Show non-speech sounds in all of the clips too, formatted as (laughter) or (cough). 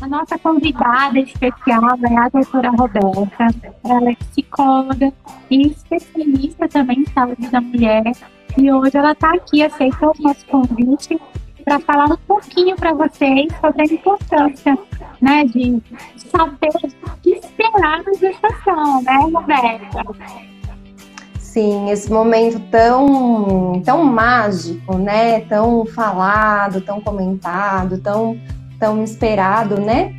A nossa convidada especial é a doutora Roberta. Ela é psicóloga e especialista também em saúde da mulher. E hoje ela está aqui, aceitou o nosso convite para falar um pouquinho para vocês sobre a importância né, de saber o que esperar na gestação, né, Roberta? Sim, esse momento tão, tão mágico, né? Tão falado, tão comentado, tão, tão esperado, né?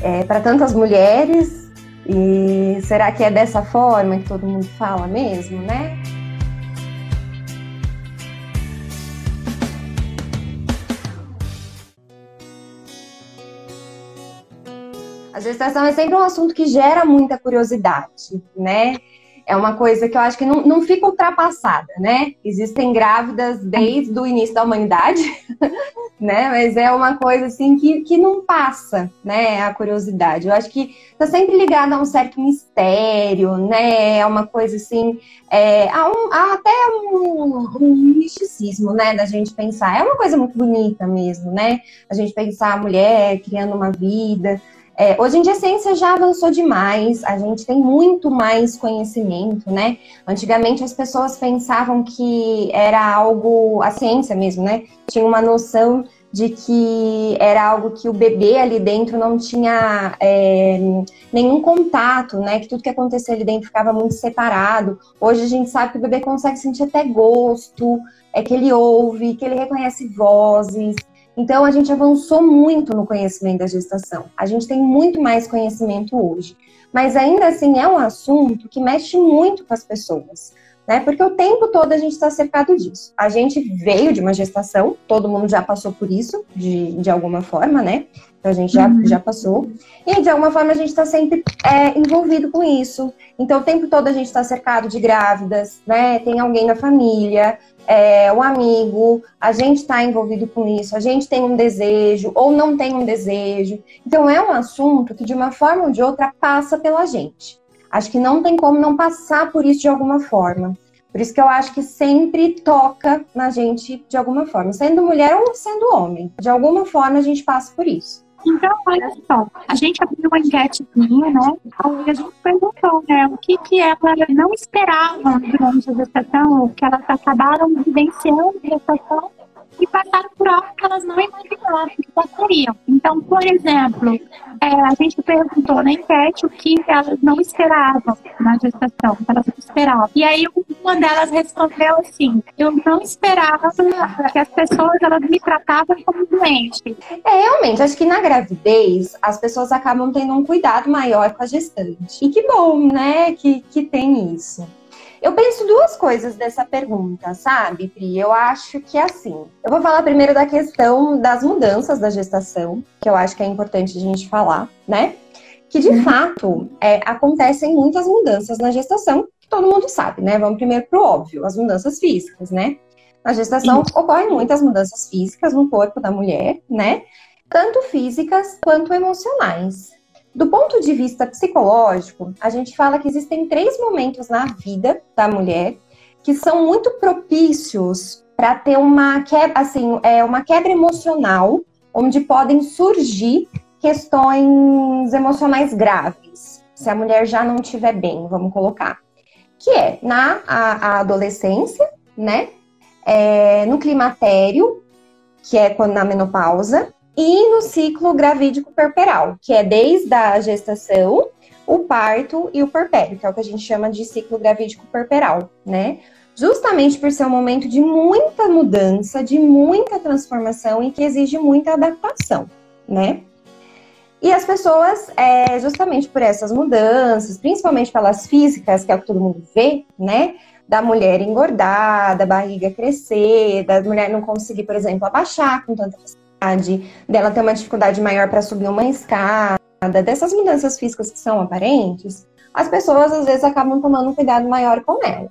É, para tantas mulheres. E será que é dessa forma que todo mundo fala mesmo, né? A gestação é sempre um assunto que gera muita curiosidade, né? É uma coisa que eu acho que não, não fica ultrapassada, né? Existem grávidas desde o início da humanidade, (laughs) né? Mas é uma coisa assim que, que não passa, né? A curiosidade. Eu acho que está sempre ligada a um certo mistério, né? É uma coisa assim, é, a um, a até um, um misticismo, né? Da gente pensar. É uma coisa muito bonita mesmo, né? A gente pensar a mulher criando uma vida. É, hoje em dia a ciência já avançou demais, a gente tem muito mais conhecimento, né? Antigamente as pessoas pensavam que era algo, a ciência mesmo, né? Tinha uma noção de que era algo que o bebê ali dentro não tinha é, nenhum contato, né? Que tudo que acontecia ali dentro ficava muito separado. Hoje a gente sabe que o bebê consegue sentir até gosto, é que ele ouve, que ele reconhece vozes. Então, a gente avançou muito no conhecimento da gestação. A gente tem muito mais conhecimento hoje. Mas ainda assim é um assunto que mexe muito com as pessoas. Né? Porque o tempo todo a gente está cercado disso. A gente veio de uma gestação, todo mundo já passou por isso, de, de alguma forma, né? Então a gente já, uhum. já passou. E de alguma forma a gente está sempre é, envolvido com isso. Então o tempo todo a gente está cercado de grávidas, né? Tem alguém na família, é, um amigo, a gente está envolvido com isso, a gente tem um desejo ou não tem um desejo. Então é um assunto que de uma forma ou de outra passa pela gente. Acho que não tem como não passar por isso de alguma forma. Por isso que eu acho que sempre toca na gente de alguma forma, sendo mulher ou sendo homem. De alguma forma a gente passa por isso. Então, olha só, a gente abriu uma enquetezinha, né? E a gente perguntou, né, o que que elas não esperavam durante a gestação, o que elas acabaram vivenciando a gestação e passaram por algo que elas não imaginavam que passariam. Então, por exemplo, é, a gente perguntou na enquete o que elas não esperavam na gestação, que elas não esperavam. E aí uma delas respondeu assim: eu não esperava que as pessoas elas me tratavam como doente. É, realmente, acho que na gravidez as pessoas acabam tendo um cuidado maior com a gestante. E que bom, né, que, que tem isso. Eu penso duas coisas dessa pergunta, sabe, Pri? Eu acho que é assim. Eu vou falar primeiro da questão das mudanças da gestação, que eu acho que é importante a gente falar, né? Que de uhum. fato é, acontecem muitas mudanças na gestação, que todo mundo sabe, né? Vamos primeiro pro óbvio, as mudanças físicas, né? Na gestação Isso. ocorrem muitas mudanças físicas no corpo da mulher, né? Tanto físicas quanto emocionais. Do ponto de vista psicológico, a gente fala que existem três momentos na vida da mulher que são muito propícios para ter uma quebra, assim, é, uma quebra emocional, onde podem surgir questões emocionais graves, se a mulher já não estiver bem, vamos colocar. Que é na a, a adolescência, né? É, no climatério, que é quando na menopausa, e no ciclo gravídico perperal, que é desde a gestação, o parto e o perpério, que é o que a gente chama de ciclo gravídico perperal, né? Justamente por ser um momento de muita mudança, de muita transformação e que exige muita adaptação, né? E as pessoas, é, justamente por essas mudanças, principalmente pelas físicas, que é o que todo mundo vê, né? Da mulher engordar, da barriga crescer, da mulher não conseguir, por exemplo, abaixar com tanta facilidade dela ter uma dificuldade maior para subir uma escada, dessas mudanças físicas que são aparentes, as pessoas às vezes acabam tomando um cuidado maior com ela.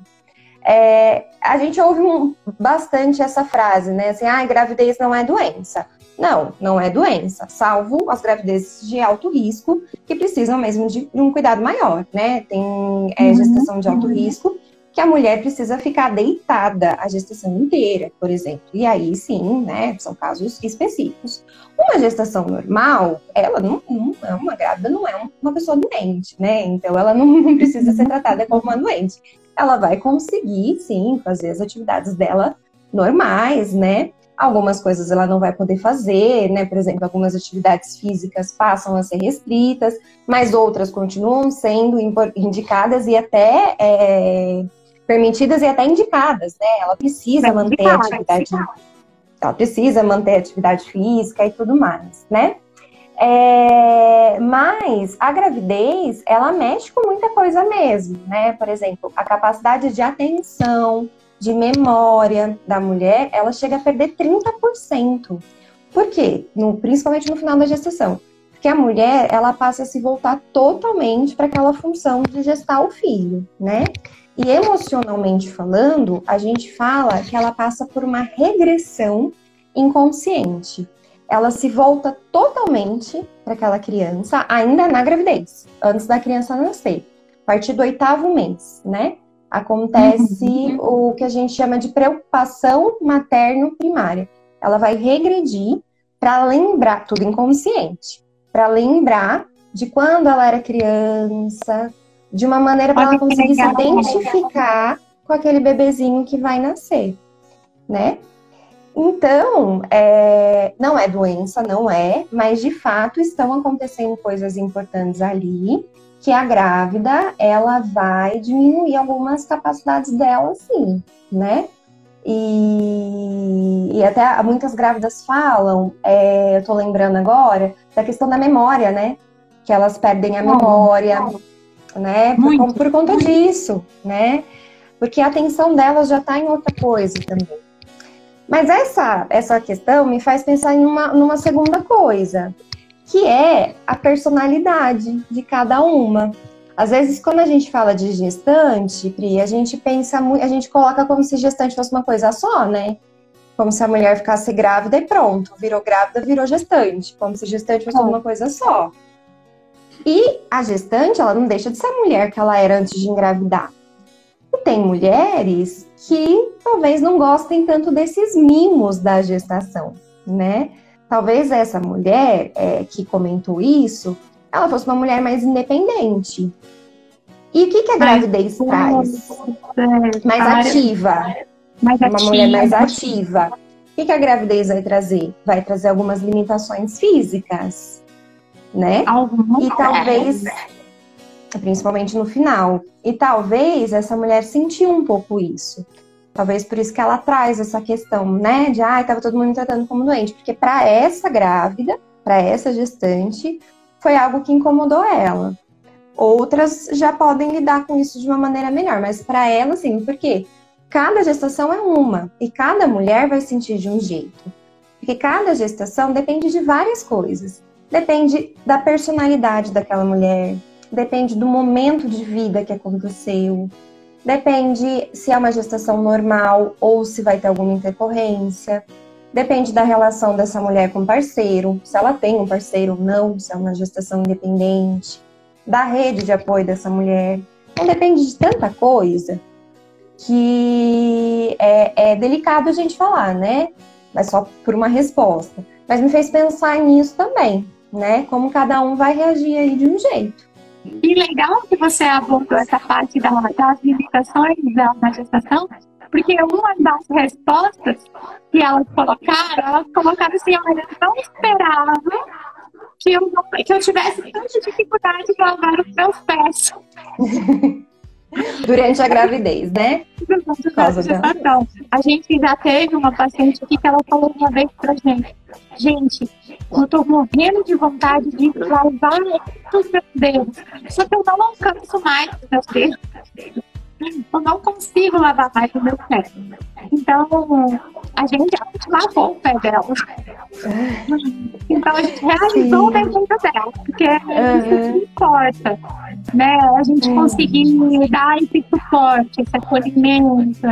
É, a gente ouve um, bastante essa frase, né? Assim, ah, gravidez não é doença. Não, não é doença, salvo as gravidezes de alto risco, que precisam mesmo de, um cuidado maior, né? Tem é, uhum. gestação de alto risco, que a mulher precisa ficar deitada a gestação inteira, por exemplo. E aí sim, né, são casos específicos. Uma gestação normal, ela não, não é uma grávida, não é uma pessoa doente, né? Então ela não precisa ser tratada como uma doente. Ela vai conseguir, sim, fazer as atividades dela normais, né? Algumas coisas ela não vai poder fazer, né? Por exemplo, algumas atividades físicas passam a ser restritas, mas outras continuam sendo indicadas e até é, permitidas e até indicadas, né? Ela precisa manter a atividade, ela precisa manter atividade física e tudo mais, né? É, mas a gravidez, ela mexe com muita coisa mesmo, né? Por exemplo, a capacidade de atenção, de memória da mulher, ela chega a perder 30%. Por quê? No, principalmente no final da gestação. Porque a mulher, ela passa a se voltar totalmente para aquela função de gestar o filho, né? E emocionalmente falando, a gente fala que ela passa por uma regressão inconsciente. Ela se volta totalmente para aquela criança, ainda na gravidez, antes da criança nascer, a partir do oitavo mês, né? acontece uhum. o que a gente chama de preocupação materno-primária. Ela vai regredir para lembrar, tudo inconsciente, para lembrar de quando ela era criança, de uma maneira para ela conseguir se identificar com aquele bebezinho que vai nascer, né? Então, é, não é doença, não é, mas de fato estão acontecendo coisas importantes ali que a grávida ela vai diminuir algumas capacidades dela, sim, né? E, e até muitas grávidas falam, é, eu tô lembrando agora, da questão da memória, né? Que elas perdem a memória, né? Por, por, conta disso, né? Porque a atenção delas já tá em outra coisa também. Mas essa, essa questão me faz pensar em uma, numa segunda coisa que é a personalidade de cada uma. Às vezes, quando a gente fala de gestante, Pri, a gente pensa muito, a gente coloca como se gestante fosse uma coisa só, né? Como se a mulher ficasse grávida e pronto, virou grávida, virou gestante, como se gestante fosse uma coisa só. E a gestante, ela não deixa de ser a mulher que ela era antes de engravidar. E tem mulheres que talvez não gostem tanto desses mimos da gestação, né? talvez essa mulher é, que comentou isso, ela fosse uma mulher mais independente. E o que, que a gravidez traz? É, mais ativa. Mais uma ativa. mulher mais ativa. O que, que a gravidez vai trazer? Vai trazer algumas limitações físicas, né? Algumas e talvez, principalmente no final, e talvez essa mulher sentiu um pouco isso. Talvez por isso que ela traz essa questão, né, de ah, estava todo mundo me tratando como doente, porque para essa grávida, para essa gestante, foi algo que incomodou ela. Outras já podem lidar com isso de uma maneira melhor, mas para ela, sim, porque cada gestação é uma e cada mulher vai sentir de um jeito. Porque cada gestação depende de várias coisas. Depende da personalidade daquela mulher, depende do momento de vida que aconteceu, Depende se é uma gestação normal ou se vai ter alguma intercorrência. Depende da relação dessa mulher com o parceiro, se ela tem um parceiro ou não, se é uma gestação independente, da rede de apoio dessa mulher. Então depende de tanta coisa que é, é delicado a gente falar, né? Mas só por uma resposta. Mas me fez pensar nisso também, né? Como cada um vai reagir aí de um jeito. E legal que você abordou essa parte da, das limitações da, da gestação, porque uma das respostas que elas colocaram, elas colocaram assim, olha, eu não esperava que eu, que eu tivesse tanta dificuldade de lavar os meus pés. (laughs) (laughs) Durante a gravidez, né? A gestação. A gente já teve uma paciente aqui que ela falou uma vez pra gente, gente, eu tô morrendo de vontade de lavar os meus dedos. Só que eu não alcanço mais os meus dedos. Eu não consigo lavar mais o meu pé. Então, a gente, lavou o pé dela. Então, a gente realizou Sim. o desejo dela, porque uhum. isso que importa. Né? A gente uhum. conseguir dar esse suporte, esse acolhimento,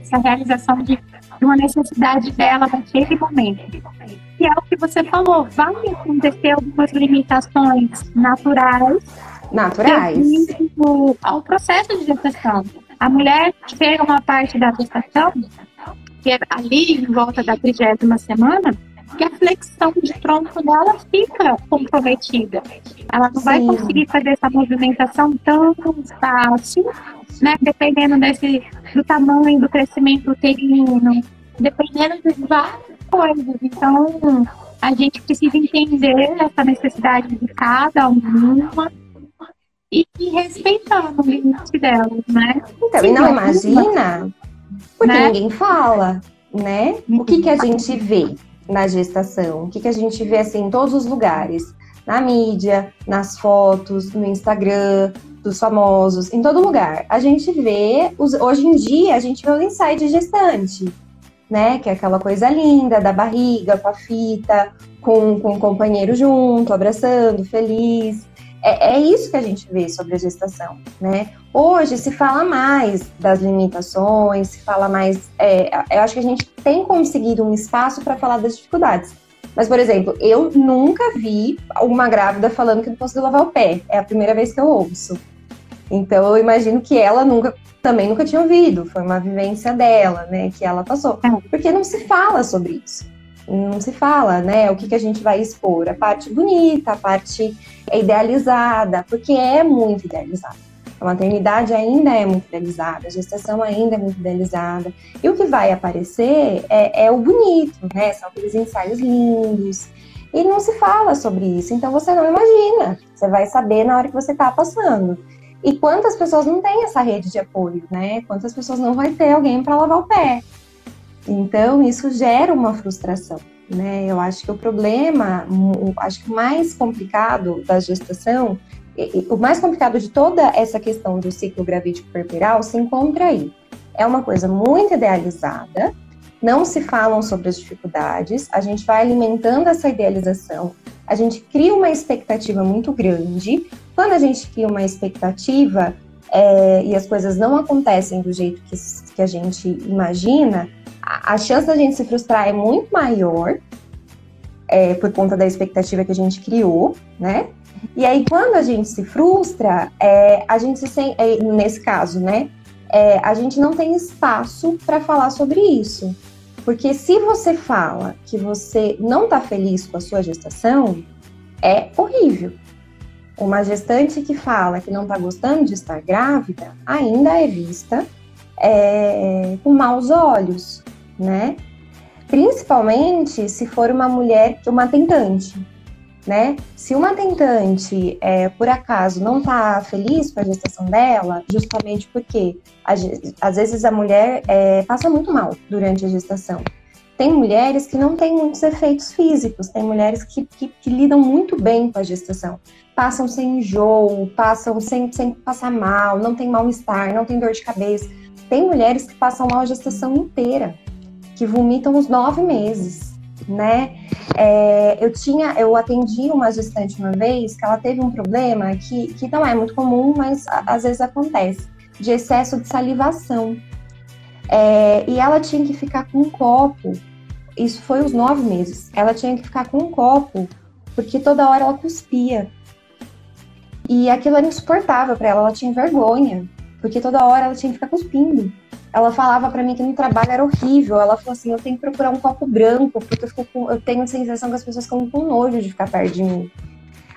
essa realização de, de uma necessidade dela naquele momento que é o que você falou, vai acontecer algumas limitações naturais naturais ao processo de gestação. A mulher chega uma parte da gestação, que é ali em volta da trigésima semana, que a flexão de tronco dela fica comprometida. Ela não Sim. vai conseguir fazer essa movimentação tão fácil, né? Dependendo desse, do tamanho, do crescimento uterino, dependendo de várias coisas. Então, a gente precisa entender essa necessidade de cada uma e, e respeitando o limite delas, né? Então, Sim, e não imagina, porque né? ninguém fala, né? O que, que a gente vê na gestação? O que, que a gente vê assim em todos os lugares? Na mídia, nas fotos, no Instagram, dos famosos, em todo lugar. A gente vê, os, hoje em dia, a gente vê o ensaio de gestante, né? Que é aquela coisa linda da barriga, com a fita, com, com o companheiro junto, abraçando, feliz. É, é, isso que a gente vê sobre a gestação, né? Hoje se fala mais das limitações, se fala mais. É, eu acho que a gente tem conseguido um espaço para falar das dificuldades. Mas, por exemplo, eu nunca vi uma grávida falando que não conseguiu lavar o pé. É a primeira vez que eu ouço. Então, eu imagino que ela nunca, também nunca tinha ouvido. Foi uma vivência dela, né, que ela passou. É. Porque não se fala sobre isso não se fala, né? O que, que a gente vai expor? A parte bonita, a parte idealizada, porque é muito idealizada. A maternidade ainda é muito idealizada, a gestação ainda é muito idealizada. E o que vai aparecer é, é o bonito, né? São aqueles ensaios lindos. E não se fala sobre isso, então você não imagina. Você vai saber na hora que você está passando. E quantas pessoas não têm essa rede de apoio, né? Quantas pessoas não vai ter alguém para lavar o pé? Então, isso gera uma frustração. Né? Eu acho que o problema, acho que o mais complicado da gestação, o mais complicado de toda essa questão do ciclo gravídico perperal se encontra aí. É uma coisa muito idealizada, não se falam sobre as dificuldades, a gente vai alimentando essa idealização, a gente cria uma expectativa muito grande. Quando a gente cria uma expectativa é, e as coisas não acontecem do jeito que, que a gente imagina, a chance da gente se frustrar é muito maior é, por conta da expectativa que a gente criou, né? E aí, quando a gente se frustra, é, a gente se sente, é, nesse caso, né? É, a gente não tem espaço para falar sobre isso. Porque se você fala que você não está feliz com a sua gestação, é horrível. Uma gestante que fala que não está gostando de estar grávida ainda é vista é, com maus olhos né? Principalmente se for uma mulher, uma tentante, né? Se uma tentante, é, por acaso, não tá feliz com a gestação dela, justamente porque às vezes a mulher é, passa muito mal durante a gestação. Tem mulheres que não têm muitos efeitos físicos, tem mulheres que, que, que lidam muito bem com a gestação. Passam sem enjoo, passam sem, sem passar mal, não tem mal-estar, não tem dor de cabeça. Tem mulheres que passam mal a gestação inteira que vomitam os nove meses, né? É, eu tinha, eu atendi uma gestante uma vez que ela teve um problema que, que não é muito comum, mas às vezes acontece, de excesso de salivação. É, e ela tinha que ficar com um copo, isso foi os nove meses, ela tinha que ficar com um copo, porque toda hora ela cuspia. E aquilo era insuportável para ela, ela tinha vergonha, porque toda hora ela tinha que ficar cuspindo ela falava para mim que no trabalho era horrível. Ela falou assim: eu tenho que procurar um copo branco, porque eu, com, eu tenho a sensação que as pessoas ficam com nojo de ficar perto de mim.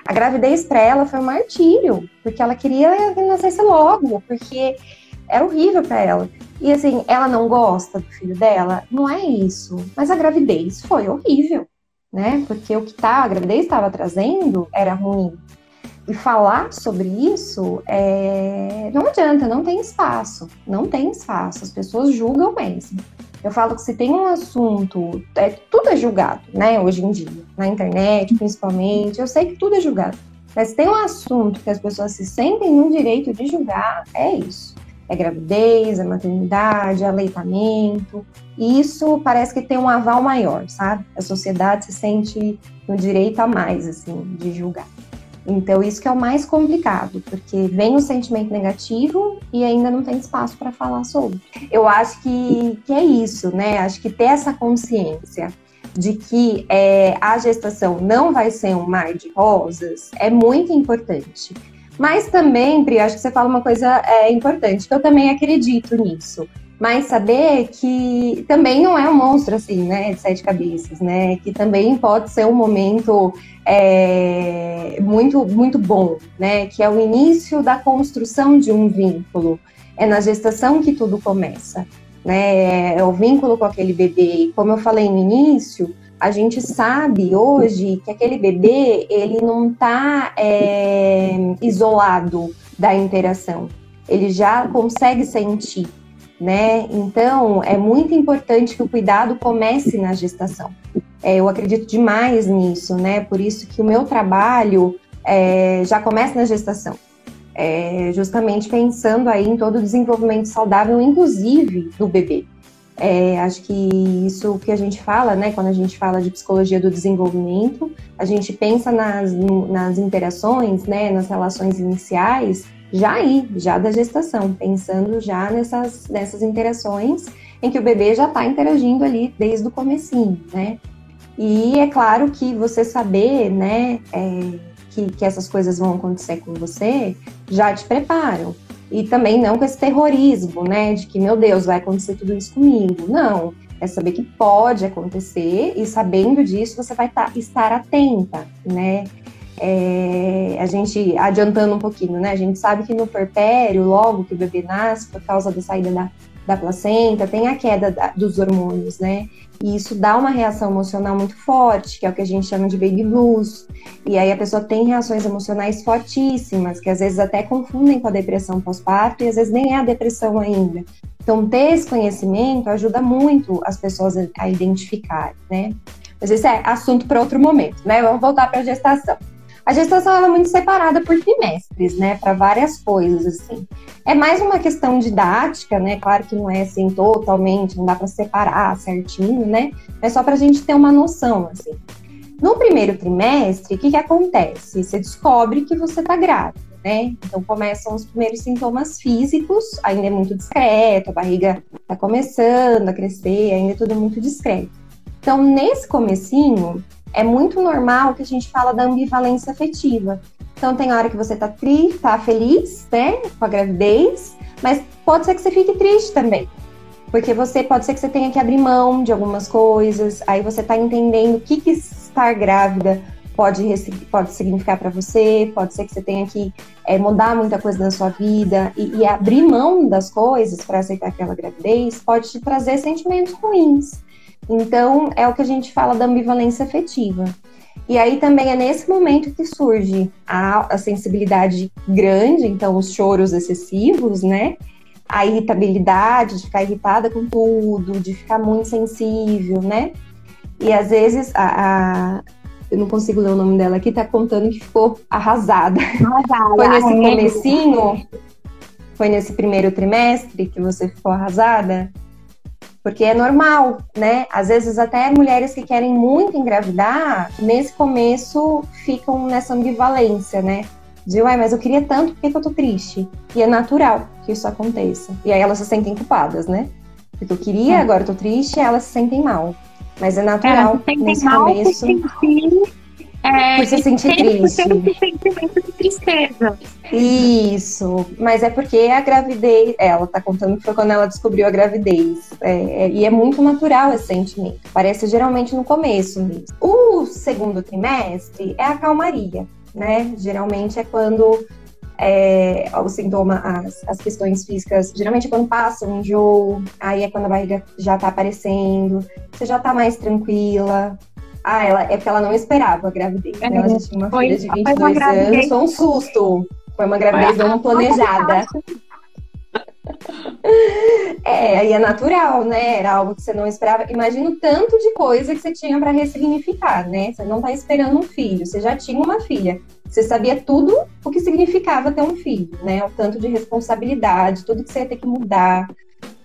A gravidez para ela foi um martírio, porque ela queria que nascesse logo, porque era horrível para ela. E assim, ela não gosta do filho dela? Não é isso. Mas a gravidez foi horrível, né? Porque o que tá, a gravidez estava trazendo era ruim e falar sobre isso, é... não adianta, não tem espaço, não tem espaço, as pessoas julgam mesmo. Eu falo que se tem um assunto, é, tudo é julgado, né, hoje em dia, na internet principalmente, eu sei que tudo é julgado, mas se tem um assunto que as pessoas se sentem no direito de julgar, é isso. É gravidez, é maternidade, é aleitamento. E isso parece que tem um aval maior, sabe? A sociedade se sente no direito a mais, assim, de julgar. Então, isso que é o mais complicado, porque vem o sentimento negativo e ainda não tem espaço para falar sobre. Eu acho que, que é isso, né? Acho que ter essa consciência de que é, a gestação não vai ser um mar de rosas é muito importante. Mas também, Pri, acho que você fala uma coisa é, importante, que eu também acredito nisso. Mas saber que também não é um monstro assim, né, de sete cabeças, né? Que também pode ser um momento é, muito, muito bom, né? Que é o início da construção de um vínculo. É na gestação que tudo começa, né? É o vínculo com aquele bebê. E como eu falei no início, a gente sabe hoje que aquele bebê ele não está é, isolado da interação. Ele já consegue sentir né? Então, é muito importante que o cuidado comece na gestação. É, eu acredito demais nisso, né? Por isso que o meu trabalho é, já começa na gestação. É, justamente pensando aí em todo o desenvolvimento saudável, inclusive do bebê. É, acho que isso que a gente fala, né, quando a gente fala de psicologia do desenvolvimento, a gente pensa nas, nas interações, né, nas relações iniciais, já aí, já da gestação, pensando já nessas, nessas interações em que o bebê já está interagindo ali desde o comecinho, né? E é claro que você saber, né, é, que, que essas coisas vão acontecer com você, já te preparam. E também não com esse terrorismo, né, de que, meu Deus, vai acontecer tudo isso comigo. Não, é saber que pode acontecer e sabendo disso você vai tá, estar atenta, né? É, a gente, adiantando um pouquinho, né? A gente sabe que no porpério, logo que o bebê nasce, por causa da saída da, da placenta, tem a queda da, dos hormônios, né? E isso dá uma reação emocional muito forte, que é o que a gente chama de baby blues. E aí a pessoa tem reações emocionais fortíssimas, que às vezes até confundem com a depressão pós-parto e às vezes nem é a depressão ainda. Então, ter esse conhecimento ajuda muito as pessoas a identificar, né? Mas esse é assunto para outro momento, né? Vamos voltar para a gestação. A gestação é muito separada por trimestres, né, para várias coisas assim. É mais uma questão didática, né? Claro que não é assim totalmente, não dá para separar certinho, né? É só para a gente ter uma noção, assim. No primeiro trimestre, o que, que acontece? Você descobre que você está grávida, né? Então começam os primeiros sintomas físicos, ainda é muito discreto, a barriga está começando a crescer, ainda é tudo muito discreto. Então, nesse comecinho, é muito normal que a gente fala da ambivalência afetiva. Então tem hora que você tá triste, tá feliz, né, com a gravidez, mas pode ser que você fique triste também. Porque você pode ser que você tenha que abrir mão de algumas coisas, aí você tá entendendo o que, que estar grávida pode, pode significar para você, pode ser que você tenha que é, mudar muita coisa na sua vida e, e abrir mão das coisas para aceitar aquela gravidez pode te trazer sentimentos ruins. Então, é o que a gente fala da ambivalência afetiva. E aí também é nesse momento que surge a, a sensibilidade grande, então os choros excessivos, né? A irritabilidade, de ficar irritada com tudo, de ficar muito sensível, né? E às vezes a, a eu não consigo ler o nome dela aqui, tá contando que ficou arrasada. arrasada. Foi nesse comecinho? Foi nesse primeiro trimestre que você ficou arrasada? Porque é normal, né? Às vezes até mulheres que querem muito engravidar, nesse começo ficam nessa ambivalência, né? De, uai, mas eu queria tanto, por que, que eu tô triste? E é natural que isso aconteça. E aí elas se sentem culpadas, né? Porque eu queria, é. agora eu tô triste, e elas se sentem mal. Mas é natural é, nesse mal começo. É, por se sentir triste. Esse sentimento de tristeza. Isso, mas é porque a gravidez, ela tá contando que foi quando ela descobriu a gravidez. É, é, e é muito natural esse sentimento. Parece geralmente no começo mesmo. O segundo trimestre é a calmaria, né? Geralmente é quando é, o sintoma, as, as questões físicas, geralmente é quando passa um enjoo, aí é quando a barriga já tá aparecendo, você já tá mais tranquila, ah, ela, é porque ela não esperava a gravidez. Né? Ela já tinha uma foi, filha de 22 anos. Foi um susto. Foi uma gravidez não planejada. (laughs) É, aí é natural, né? Era algo que você não esperava. Imagina o tanto de coisa que você tinha para ressignificar, né? Você não tá esperando um filho, você já tinha uma filha. Você sabia tudo o que significava ter um filho, né? O tanto de responsabilidade, tudo que você ia ter que mudar,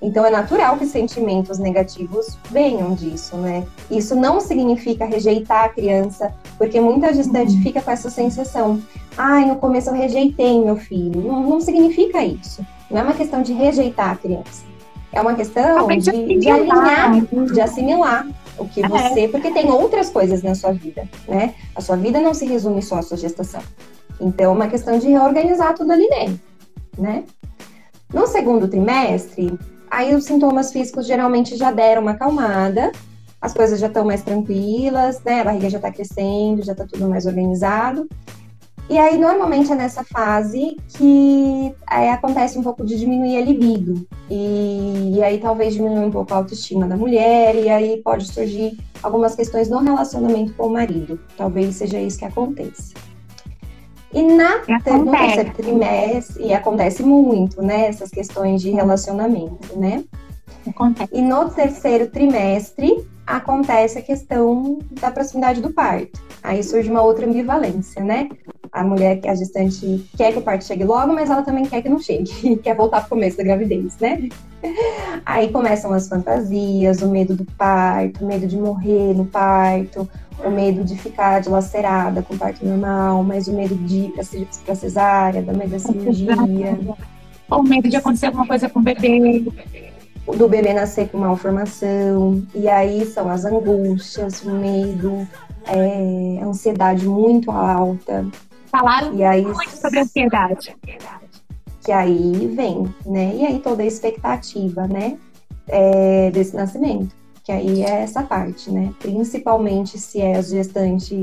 então é natural que sentimentos negativos venham disso, né? Isso não significa rejeitar a criança, porque muita gestante fica com essa sensação. Ai, no começo eu rejeitei meu filho. Não, não significa isso. Não é uma questão de rejeitar a criança. É uma questão de, de alinhar, de assimilar o que é. você. Porque tem outras coisas na sua vida, né? A sua vida não se resume só à sua gestação. Então, é uma questão de reorganizar tudo ali dentro, né? No segundo trimestre, aí os sintomas físicos geralmente já deram uma acalmada, as coisas já estão mais tranquilas, né? A barriga já está crescendo, já está tudo mais organizado. E aí, normalmente é nessa fase que aí, acontece um pouco de diminuir a libido. E, e aí, talvez diminua um pouco a autoestima da mulher, e aí pode surgir algumas questões no relacionamento com o marido. Talvez seja isso que aconteça. E na, no terceiro trimestre, e acontece muito, né? Essas questões de relacionamento, né? Acontece. E no terceiro trimestre, acontece a questão da proximidade do parto. Aí surge uma outra ambivalência, né? A mulher, a gestante, quer que o parto chegue logo, mas ela também quer que não chegue, (laughs) quer voltar para o começo da gravidez, né? Aí começam as fantasias, o medo do parto, o medo de morrer no parto, o medo de ficar dilacerada com parto normal, mas o medo de ir para cesárea, da medo da cirurgia. O medo de acontecer alguma coisa com o bebê do bebê nascer com malformação, e aí são as angústias, o medo, é, a ansiedade muito alta. Falaram e aí, muito sobre ansiedade. Que aí vem, né? E aí toda a expectativa, né? É, desse nascimento. Que aí é essa parte, né? Principalmente se é a gestante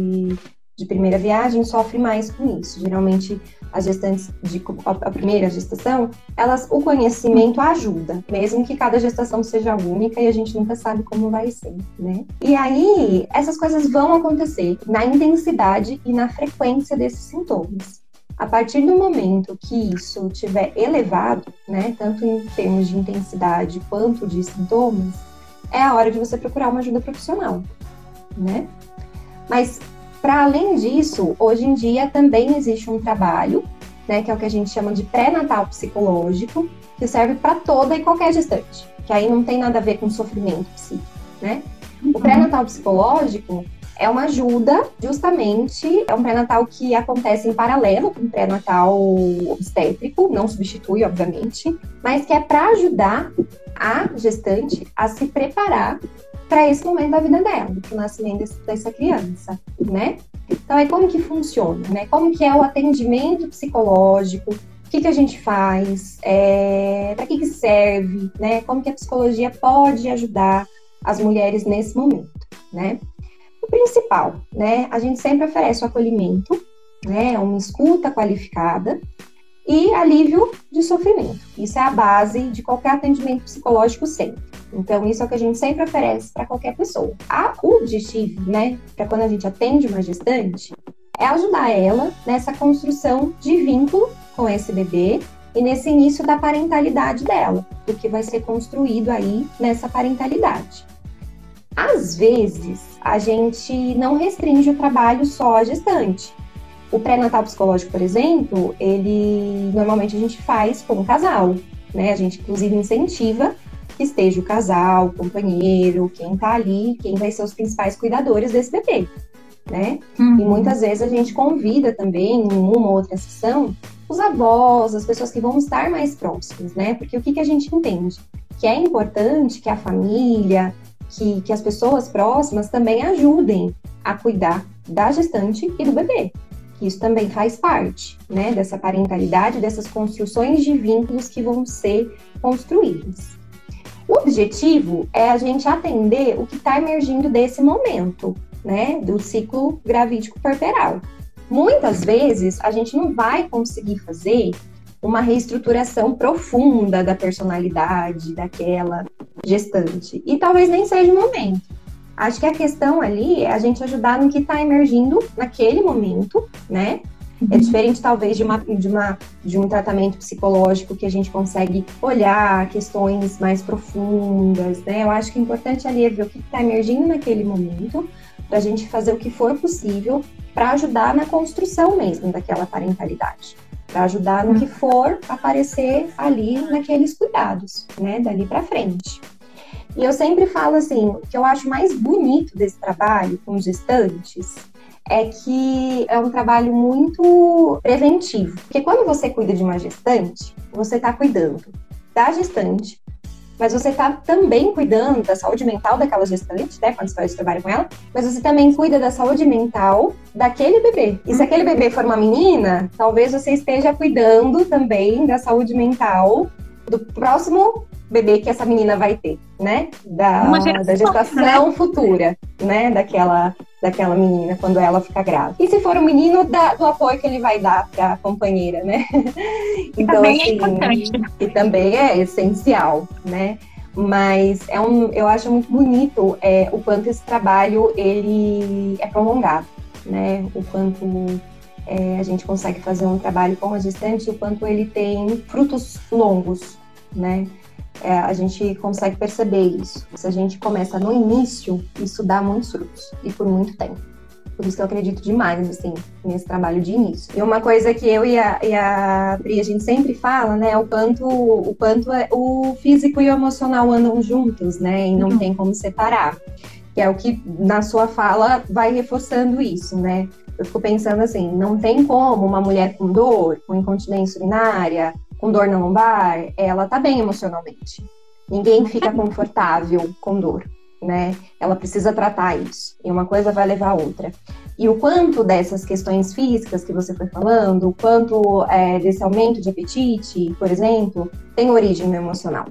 de primeira viagem, sofre mais com isso. Geralmente as gestantes de a primeira gestação, elas o conhecimento ajuda, mesmo que cada gestação seja única e a gente nunca sabe como vai ser, né? E aí essas coisas vão acontecer na intensidade e na frequência desses sintomas. A partir do momento que isso tiver elevado, né, tanto em termos de intensidade quanto de sintomas, é a hora de você procurar uma ajuda profissional, né? Mas para além disso, hoje em dia também existe um trabalho, né, que é o que a gente chama de pré-natal psicológico, que serve para toda e qualquer gestante, que aí não tem nada a ver com sofrimento psíquico, né? O uhum. pré-natal psicológico é uma ajuda, justamente, é um pré-natal que acontece em paralelo com o pré-natal obstétrico, não substitui, obviamente, mas que é para ajudar a gestante a se preparar para esse momento da vida dela, para o nascimento dessa criança, né? Então, é como que funciona, né? Como que é o atendimento psicológico, o que, que a gente faz, é, para que, que serve, né? Como que a psicologia pode ajudar as mulheres nesse momento, né? Principal, né? A gente sempre oferece o acolhimento, né? Uma escuta qualificada e alívio de sofrimento. Isso é a base de qualquer atendimento psicológico sempre. Então, isso é o que a gente sempre oferece para qualquer pessoa. A, o objetivo, né, para quando a gente atende uma gestante, é ajudar ela nessa construção de vínculo com esse bebê e nesse início da parentalidade dela, do que vai ser construído aí nessa parentalidade. Às vezes, a gente não restringe o trabalho só à gestante. O pré-natal psicológico, por exemplo, ele normalmente a gente faz com o casal, né? A gente inclusive incentiva que esteja o casal, o companheiro, quem tá ali, quem vai ser os principais cuidadores desse bebê, né? Uhum. E muitas vezes a gente convida também, em uma ou outra sessão, os avós, as pessoas que vão estar mais próximas, né? Porque o que, que a gente entende? Que é importante que a família, que, que as pessoas próximas também ajudem a cuidar da gestante e do bebê. Isso também faz parte, né, dessa parentalidade, dessas construções de vínculos que vão ser construídas. O objetivo é a gente atender o que está emergindo desse momento, né, do ciclo gravídico perperal. Muitas vezes a gente não vai conseguir fazer uma reestruturação profunda da personalidade daquela gestante e talvez nem seja o momento. Acho que a questão ali é a gente ajudar no que está emergindo naquele momento, né? É diferente, talvez, de, uma, de, uma, de um tratamento psicológico que a gente consegue olhar questões mais profundas, né? Eu acho que o importante ali é ver o que está emergindo naquele momento, para a gente fazer o que for possível para ajudar na construção mesmo daquela parentalidade, para ajudar no que for aparecer ali naqueles cuidados, né? Dali para frente. E eu sempre falo assim, o que eu acho mais bonito desse trabalho com gestantes é que é um trabalho muito preventivo. Porque quando você cuida de uma gestante, você está cuidando da gestante, mas você está também cuidando da saúde mental daquela gestante, né, quando você faz trabalho com ela, mas você também cuida da saúde mental daquele bebê. E se aquele bebê for uma menina, talvez você esteja cuidando também da saúde mental do próximo bebê que essa menina vai ter, né? Da, da gestação né? futura, né? Daquela, daquela menina quando ela fica grávida. E se for um menino, da, do apoio que ele vai dar para a companheira, né? (laughs) então, também é assim, é importante. E também é essencial, né? Mas é um, eu acho muito bonito é, o quanto esse trabalho ele é prolongado, né? O quanto é, a gente consegue fazer um trabalho com a gestante, o quanto ele tem frutos longos, né? É, a gente consegue perceber isso. Se a gente começa no início, isso dá muitos frutos e por muito tempo. Por isso que eu acredito demais, assim, nesse trabalho de início. E uma coisa que eu e a, e a Pri, a gente sempre fala, né, é o quanto, o quanto é, o físico e o emocional andam juntos, né, e não uhum. tem como separar. Que é o que, na sua fala, vai reforçando isso, né. Eu fico pensando assim, não tem como uma mulher com dor, com incontinência urinária, com dor na lombar, ela tá bem emocionalmente. Ninguém fica (laughs) confortável com dor, né? Ela precisa tratar isso. E uma coisa vai levar a outra. E o quanto dessas questões físicas que você foi falando, o quanto é, desse aumento de apetite, por exemplo, tem origem no emocional.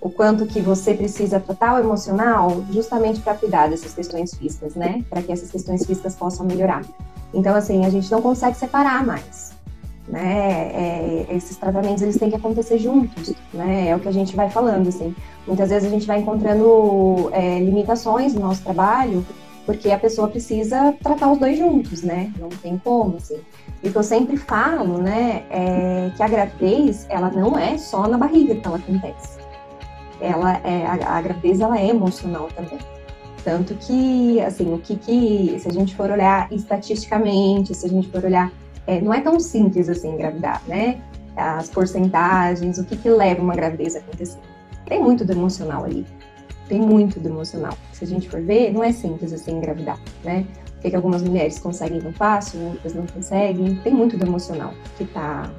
O quanto que você precisa tratar o emocional justamente para cuidar dessas questões físicas, né? Para que essas questões físicas possam melhorar. Então, assim, a gente não consegue separar mais né? É, esses tratamentos eles têm que acontecer juntos, né? É o que a gente vai falando, assim. Muitas vezes a gente vai encontrando é, limitações no nosso trabalho porque a pessoa precisa tratar os dois juntos, né? Não tem como, assim. E o que eu sempre falo, né, é que a gravidez, ela não é só na barriga que ela acontece. Ela é, a, a gravidez, ela é emocional também. Tanto que, assim, o que que, se a gente for olhar estatisticamente, se a gente for olhar é, não é tão simples assim engravidar, né? As porcentagens, o que, que leva uma gravidez a acontecer. Tem muito do emocional ali. Tem muito do emocional. Se a gente for ver, não é simples assim engravidar, né? O que, que algumas mulheres conseguem no fácil, outras não conseguem. Tem muito do emocional que está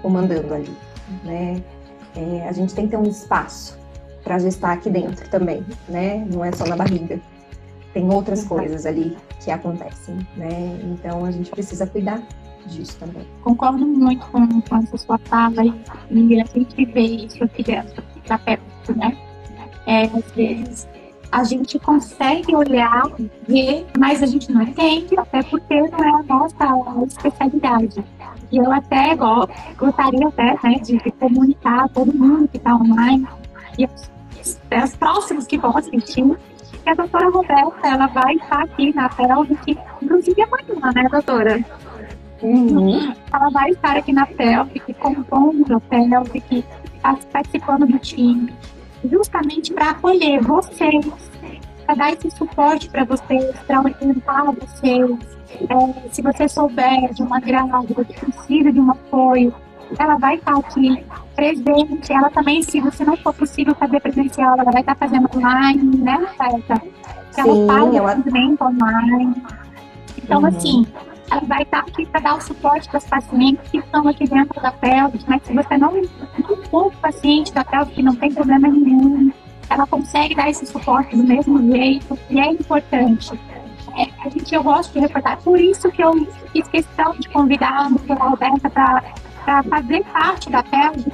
comandando ali, né? É, a gente tem que ter um espaço para gestar aqui dentro também, né? Não é só na barriga. Tem outras coisas ali que acontecem, né? Então a gente precisa cuidar disso também. Concordo muito com, com essa sua fala e, e a gente vê isso aqui dentro da perto, né? É, às vezes a gente consegue olhar, ver, mas a gente não entende, até porque não é a nossa especialidade. E eu até gostaria até né, de comunicar a todo mundo que está online e os, os próximos que vão assistir que a doutora Roberta ela vai estar aqui na que inclusive amanhã, né, doutora? Uhum. Ela vai estar aqui na Pelvic, compondo a Pelvic, participando do time, justamente para acolher vocês, para dar esse suporte para vocês, para orientar vocês. É, se você souber de uma grávida que precisa de um apoio, ela vai estar aqui presente. Ela também, se você não for possível fazer presencial, ela vai estar fazendo online, né, Tata? Ela faz ela... atendimento online. Então, uhum. assim, vai estar aqui para dar o suporte para os pacientes que estão aqui dentro da pelve, mas se você não, não for paciente da pelve, que não tem problema nenhum, ela consegue dar esse suporte do mesmo jeito, e é importante. É, a gente, eu gosto de reportar, por isso que eu fiz questão de convidar a doutora Roberta para fazer parte da pelve,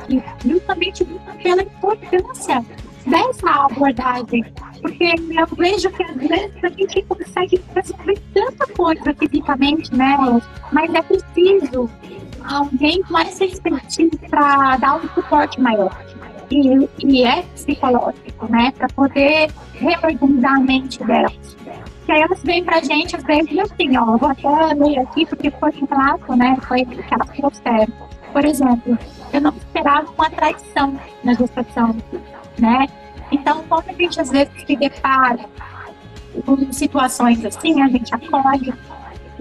justamente pela importância dessa abordagem porque eu vejo que às vezes a gente consegue resolver tanta coisa fisicamente nelas, mas é preciso alguém com essa expertise para dar um suporte maior. E, e é psicológico, né? Para poder reorganizar a mente delas. Que aí elas vêm pra gente, às vezes, assim, ó, vou até ler aqui, porque foi um relato, né? Foi que elas trouxeram. Por exemplo, eu não esperava uma traição na gestação, né? Então, quando a gente às vezes se depara com situações assim, a gente acolhe,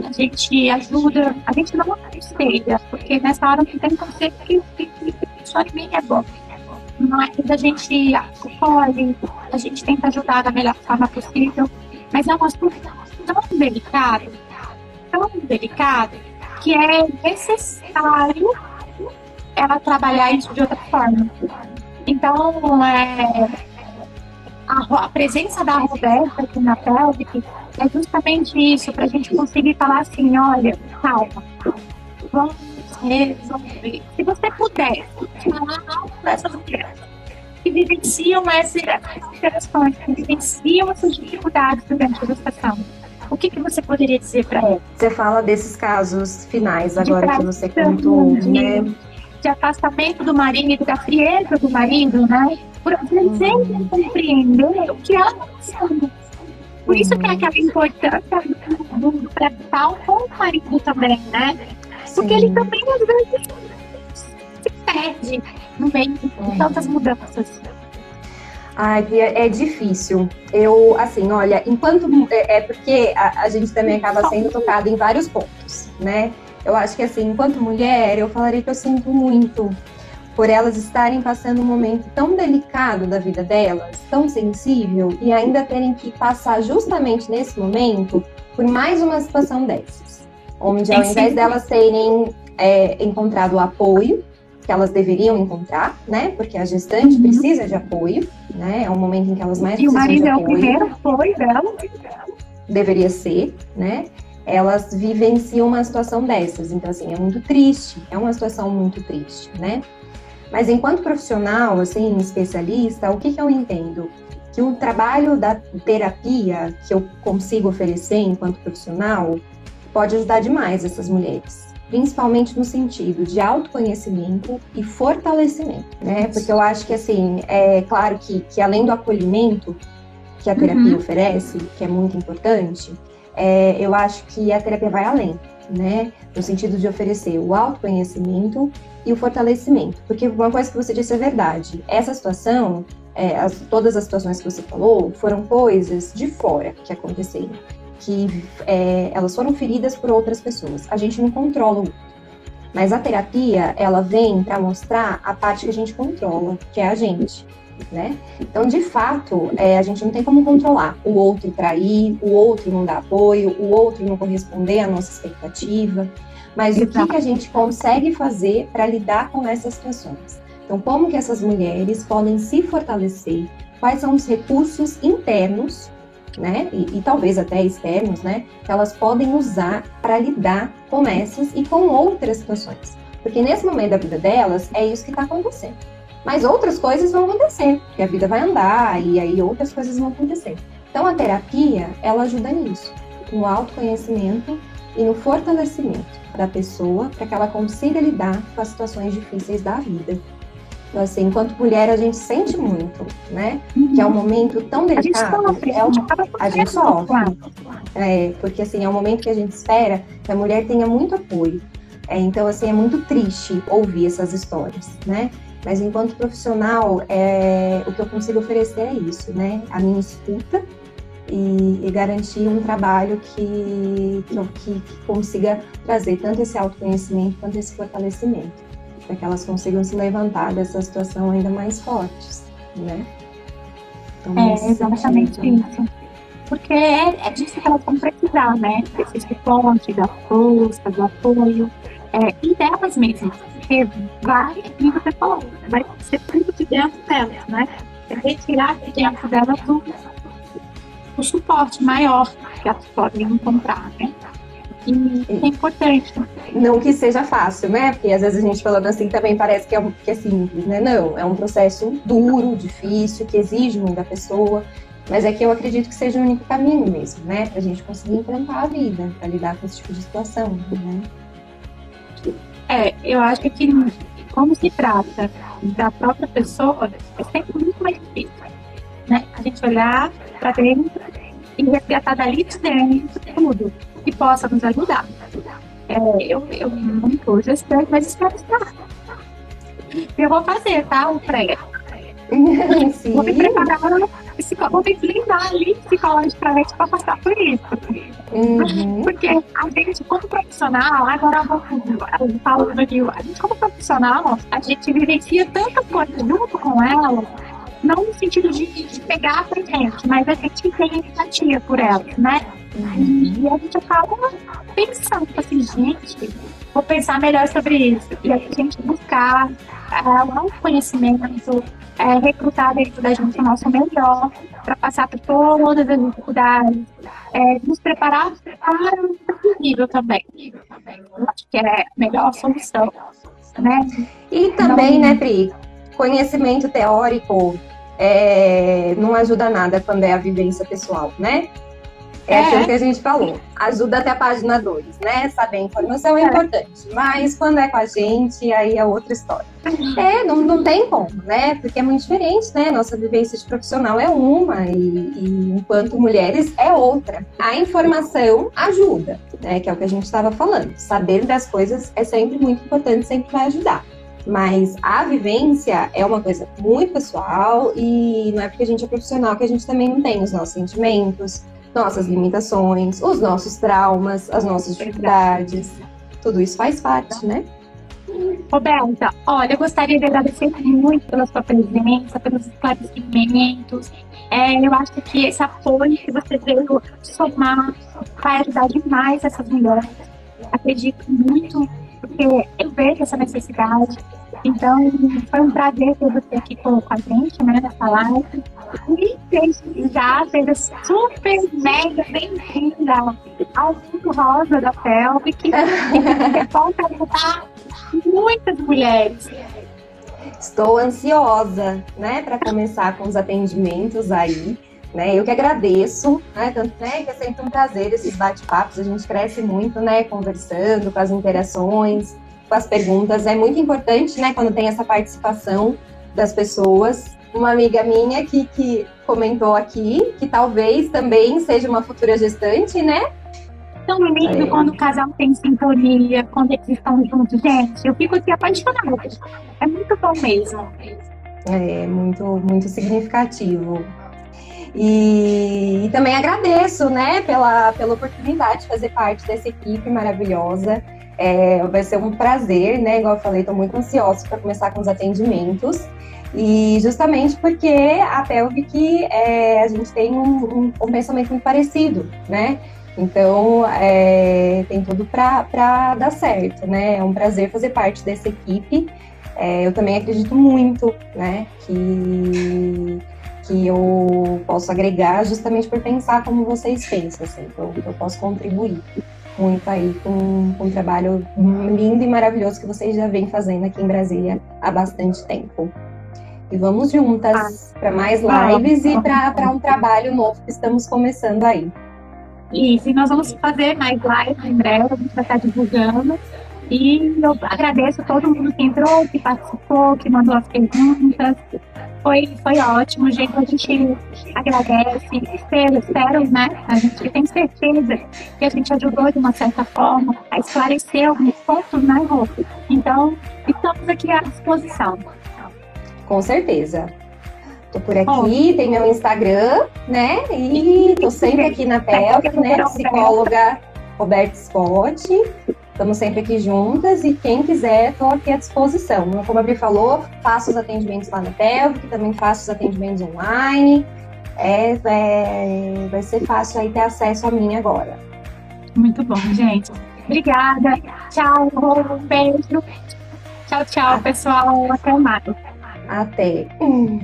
a gente ajuda, a gente não aconselha, porque nessa hora não tem conselho que, que, que só de mim é bom. Mas a gente acolhe, a gente tenta ajudar da melhor forma possível, mas é um assunto tão delicado, tão delicado, que é necessário ela trabalhar isso de outra forma Então, é, a, a, presença da Roberta aqui na pelvic é justamente isso, para a gente conseguir falar assim, olha, calma, vamos resolver. Se você puder falar algo para essas mulheres que vivenciam essas interações, que vivenciam essas dificuldades durante a gestação, o que, que você poderia dizer para ela? Você fala desses casos finais agora que você contou, né? De afastamento do marido, da frieza do marido, né? Por uhum. compreender o que ela está passando. Por isso que é aquela importância do pré-natal com o marido também, né? Porque ele também às vezes se perde no meio de tantas mudanças. Ai, é difícil. Eu, assim, olha, enquanto. É, é porque a, a, gente também acaba sendo tocado em vários pontos, né? Eu acho que, assim, enquanto mulher, eu falaria que eu sinto muito por elas estarem passando um momento tão delicado da vida delas, tão sensível, e ainda terem que passar justamente nesse momento por mais uma situação dessas. Onde, ao invés delas terem é, encontrado apoio, que elas deveriam encontrar, né? Porque a gestante uhum. precisa de apoio, né? É um momento em que elas mais e precisam de apoio. E o marido é o primeiro apoio dela. Deveria ser, né? Elas vivenciam uma situação dessas. Então, assim, é muito triste. É uma situação muito triste, né? Mas enquanto profissional, assim, especialista, o que, que eu entendo? Que o trabalho da terapia que eu consigo oferecer enquanto profissional pode ajudar demais essas mulheres principalmente no sentido de autoconhecimento e fortalecimento, né? Porque eu acho que, assim, é claro que, que além do acolhimento que a terapia uhum. oferece, que é muito importante, é, eu acho que a terapia vai além, né? No sentido de oferecer o autoconhecimento e o fortalecimento. Porque uma coisa que você disse é verdade. Essa situação, é, as, todas as situações que você falou, foram coisas de fora que aconteceram que é, elas foram feridas por outras pessoas. A gente não controla o outro. Mas a terapia, ela vem para mostrar a parte que a gente controla, que é a gente, né? Então, de fato, é, a gente não tem como controlar o outro trair, o outro não dar apoio, o outro não corresponder à nossa expectativa. Mas Exato. o que, que a gente consegue fazer para lidar com essas situações? Então, como que essas mulheres podem se fortalecer? Quais são os recursos internos né, e, e, talvez até externos, né, que elas podem usar para lidar com essas e com outras situações. Porque nesse momento da vida delas, é isso que está acontecendo. Mas outras coisas vão acontecer, porque a vida vai andar e aí outras coisas vão acontecer. Então a terapia, ela ajuda nisso, no autoconhecimento e no fortalecimento da pessoa para que ela consiga lidar com as situações difíceis da vida. Então, assim, enquanto mulher, a gente sente muito, né? Uhum. Que é um momento tão delicado. A gente sofre, é uma... a gente sofre. É, porque, assim, é um momento que a gente espera que a mulher tenha muito apoio. É, então, assim, é muito triste ouvir essas histórias, né? Mas, enquanto profissional, é, o que eu consigo oferecer é isso, né? A minha escuta e, e garantir um trabalho que, que, que consiga trazer tanto esse autoconhecimento quanto esse fortalecimento para que elas consigam se levantar dessa situação ainda mais fortes, né? Então, é exatamente sentido. isso. Porque é, é disso que elas vão precisar, né? Desse suporte, da força, do apoio. É, e delas mesmas. Porque vai, como você falou, vai ser tudo de dentro delas, né? É retirar de dentro delas o, o suporte maior que elas podem encontrar, né? é importante. Não que seja fácil, né? Porque às vezes a gente falando assim também parece que é, que é simples, né? Não, é um processo duro, difícil, que exige muito da pessoa. Mas é que eu acredito que seja o único caminho mesmo, né? Pra gente conseguir enfrentar a vida, pra lidar com esse tipo de situação, né? É, eu acho que como se trata da própria pessoa, é sempre muito mais difícil, né? A gente olhar para dentro e resgatar dali de dentro tudo que possa nos ajudar. É, eu, eu não estou gestante, mas espero estar. Eu vou fazer, tá? O pré. Sim. Vou me preparar, vou me blindar ali psicologicamente para passar por isso. Uhum. Porque a gente, como profissional, agora eu falo do Rio, a gente, como profissional, a gente vivencia tanta coisa junto com ela, não no sentido de, de pegar pra gente, mas a gente tem empatia por elas, né? E a gente acaba pensando assim, gente, vou pensar melhor sobre isso. E a gente buscar é, um conhecimento, é, recrutar dentro da gente o nosso melhor para passar por todas as dificuldades, é, nos preparar para o possível também. Eu acho que é a melhor solução. Né? E também, não... né, Pri, conhecimento teórico é, não ajuda nada quando é a vivência pessoal, né? É, é aquilo que a gente falou. Ajuda até a página 2, né? Saber a informação é, é, importante. Mas quando é com a gente, aí é outra história. É, não, não tem como, né? Porque é muito diferente, né? Nossa vivência de profissional é uma e, e enquanto mulheres é outra. A informação ajuda, né? Que é o que a gente estava falando. Saber das coisas é sempre muito importante, sempre vai ajudar. Mas a vivência é uma coisa muito pessoal e não é porque a gente é profissional que a gente também não tem os nossos sentimentos, nossas limitações, os nossos traumas, as nossas dificuldades. Tudo isso faz parte, né? Roberta, olha, eu gostaria de agradecer muito pela sua presença, pelos esclarecimentos. É, eu acho que esse apoio que você veio somar vai ajudar demais essas mulheres. Acredito muito, porque eu vejo essa necessidade. Então, foi um prazer ter você aqui com, a gente, né, nessa live. E já seja super mega bem-vinda ao mundo rosa da Pelve, que pode ajudar muitas mulheres. Estou ansiosa, né, para começar com os atendimentos aí. Né, eu que agradeço, né, tanto né, que é sempre um prazer esses bate-papos, a gente cresce muito, né, conversando, com as interações, com as perguntas. É muito importante, né, quando tem essa participação das pessoas. Uma amiga minha que, que comentou aqui que talvez também seja uma futura gestante, né? Tão lindo é. quando o casal tem sintonia, quando eles estão juntos, gente. Eu fico assim apaixonada. É muito bom mesmo. É muito, muito significativo. E, e, também agradeço, né, pela, pela oportunidade de fazer parte dessa equipe maravilhosa. É, vai ser um prazer, né? Igual eu falei, estou muito ansiosa para começar com os atendimentos. E justamente porque a Pelvic, é, a gente tem um, um, um, pensamento muito parecido, né? Então, é, tem tudo para dar certo, né? É um prazer fazer parte dessa equipe. É, eu também acredito muito, né? Que, que eu posso agregar justamente por pensar como vocês pensam, assim, que eu, posso contribuir muito aí com, com um trabalho lindo e maravilhoso que vocês já vêm fazendo aqui em Brasília há bastante tempo. E vamos juntas ah, para mais lives e para um trabalho novo que estamos começando aí. Isso, e nós vamos fazer mais lives em breve, a gente vai estar divulgando. E eu agradeço a todo mundo que entrou, que participou, que mandou as perguntas. Foi, foi ótimo, gente. A gente agradece, espero, espero, né? A gente tem certeza que a gente ajudou de uma certa forma a esclarecer alguns pontos, né, Rô? Então, estamos aqui à disposição. Com certeza. Tô por aqui, tem meu Instagram, né? E tô sempre aqui na PELC, né? Psicóloga Roberto Scott. Estamos sempre aqui juntas e quem quiser, estou aqui à disposição. Como a Bri falou, faço os atendimentos lá na Pelvic, também faço os atendimentos online. É, é, vai ser fácil aí ter acesso a mim agora. Muito bom, gente. Obrigada. Tchau, um beijo. Tchau, tchau, pessoal. Até mais. Até. Hum.